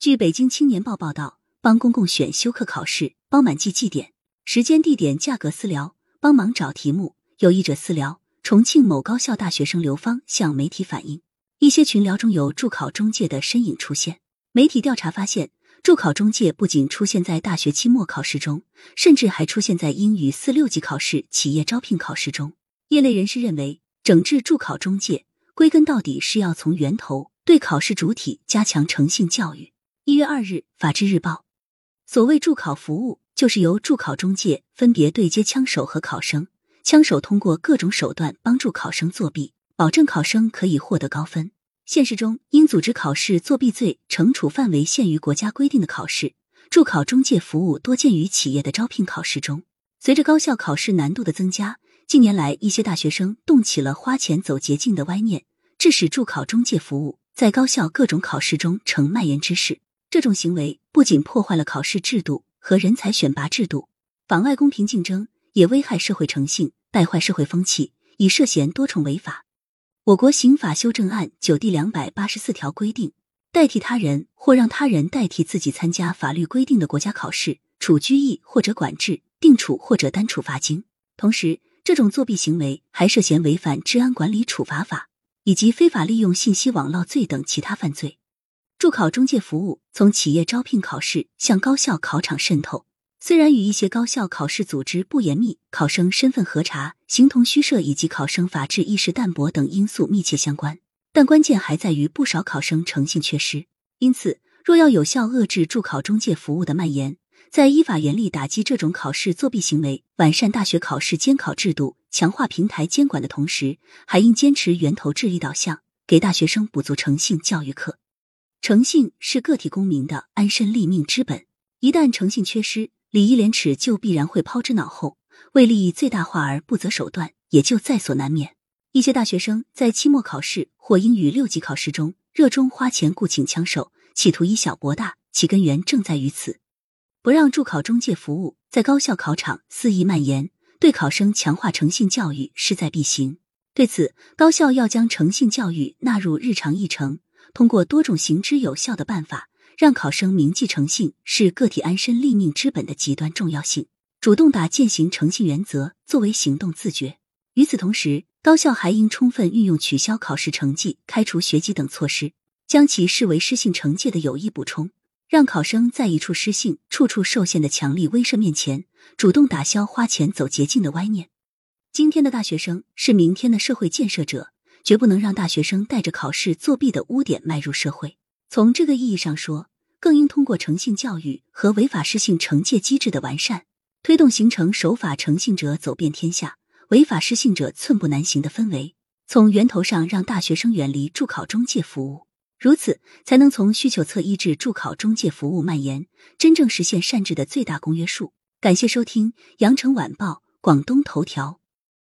据北京青年报报道，帮公共选修课考试，帮满记绩点，时间、地点、价格私聊，帮忙找题目。有意者私聊。重庆某高校大学生刘芳向媒体反映，一些群聊中有助考中介的身影出现。媒体调查发现，助考中介不仅出现在大学期末考试中，甚至还出现在英语四六级考试、企业招聘考试中。业内人士认为，整治助考中介，归根到底是要从源头对考试主体加强诚信教育。一月二日，《法制日报》，所谓助考服务，就是由助考中介分别对接枪手和考生。枪手通过各种手段帮助考生作弊，保证考生可以获得高分。现实中，因组织考试作弊罪惩处范围限于国家规定的考试，助考中介服务多见于企业的招聘考试中。随着高校考试难度的增加，近年来一些大学生动起了花钱走捷径的歪念，致使助考中介服务在高校各种考试中成蔓延之势。这种行为不仅破坏了考试制度和人才选拔制度，妨碍公平竞争。也危害社会诚信，败坏社会风气，已涉嫌多重违法。我国刑法修正案九第两百八十四条规定，代替他人或让他人代替自己参加法律规定的国家考试，处拘役或者管制、定处或者单处罚金。同时，这种作弊行为还涉嫌违反治安管理处罚法以及非法利用信息网络罪等其他犯罪。助考中介服务从企业招聘考试向高校考场渗透。虽然与一些高校考试组织不严密、考生身份核查、形同虚设以及考生法治意识淡薄等因素密切相关，但关键还在于不少考生诚信缺失。因此，若要有效遏制助考中介服务的蔓延，在依法严厉打击这种考试作弊行为、完善大学考试监考制度、强化平台监管的同时，还应坚持源头治理导向，给大学生补足诚信教育课。诚信是个体公民的安身立命之本，一旦诚信缺失，礼义廉耻就必然会抛之脑后，为利益最大化而不择手段，也就在所难免。一些大学生在期末考试或英语六级考试中热衷花钱雇请枪手，企图以小博大，其根源正在于此。不让助考中介服务在高校考场肆意蔓延，对考生强化诚信教育势在必行。对此，高校要将诚信教育纳入日常议程，通过多种行之有效的办法。让考生铭记诚信是个体安身立命之本的极端重要性，主动打践行诚信原则作为行动自觉。与此同时，高校还应充分运用取消考试成绩、开除学籍等措施，将其视为失信惩戒的有益补充，让考生在一处失信、处处受限的强力威慑面前，主动打消花钱走捷径的歪念。今天的大学生是明天的社会建设者，绝不能让大学生带着考试作弊的污点迈入社会。从这个意义上说，更应通过诚信教育和违法失信惩戒机制的完善，推动形成守法诚信者走遍天下、违法失信者寸步难行的氛围，从源头上让大学生远离助考中介服务，如此才能从需求侧抑制助考中介服务蔓延，真正实现善治的最大公约数。感谢收听《羊城晚报·广东头条》。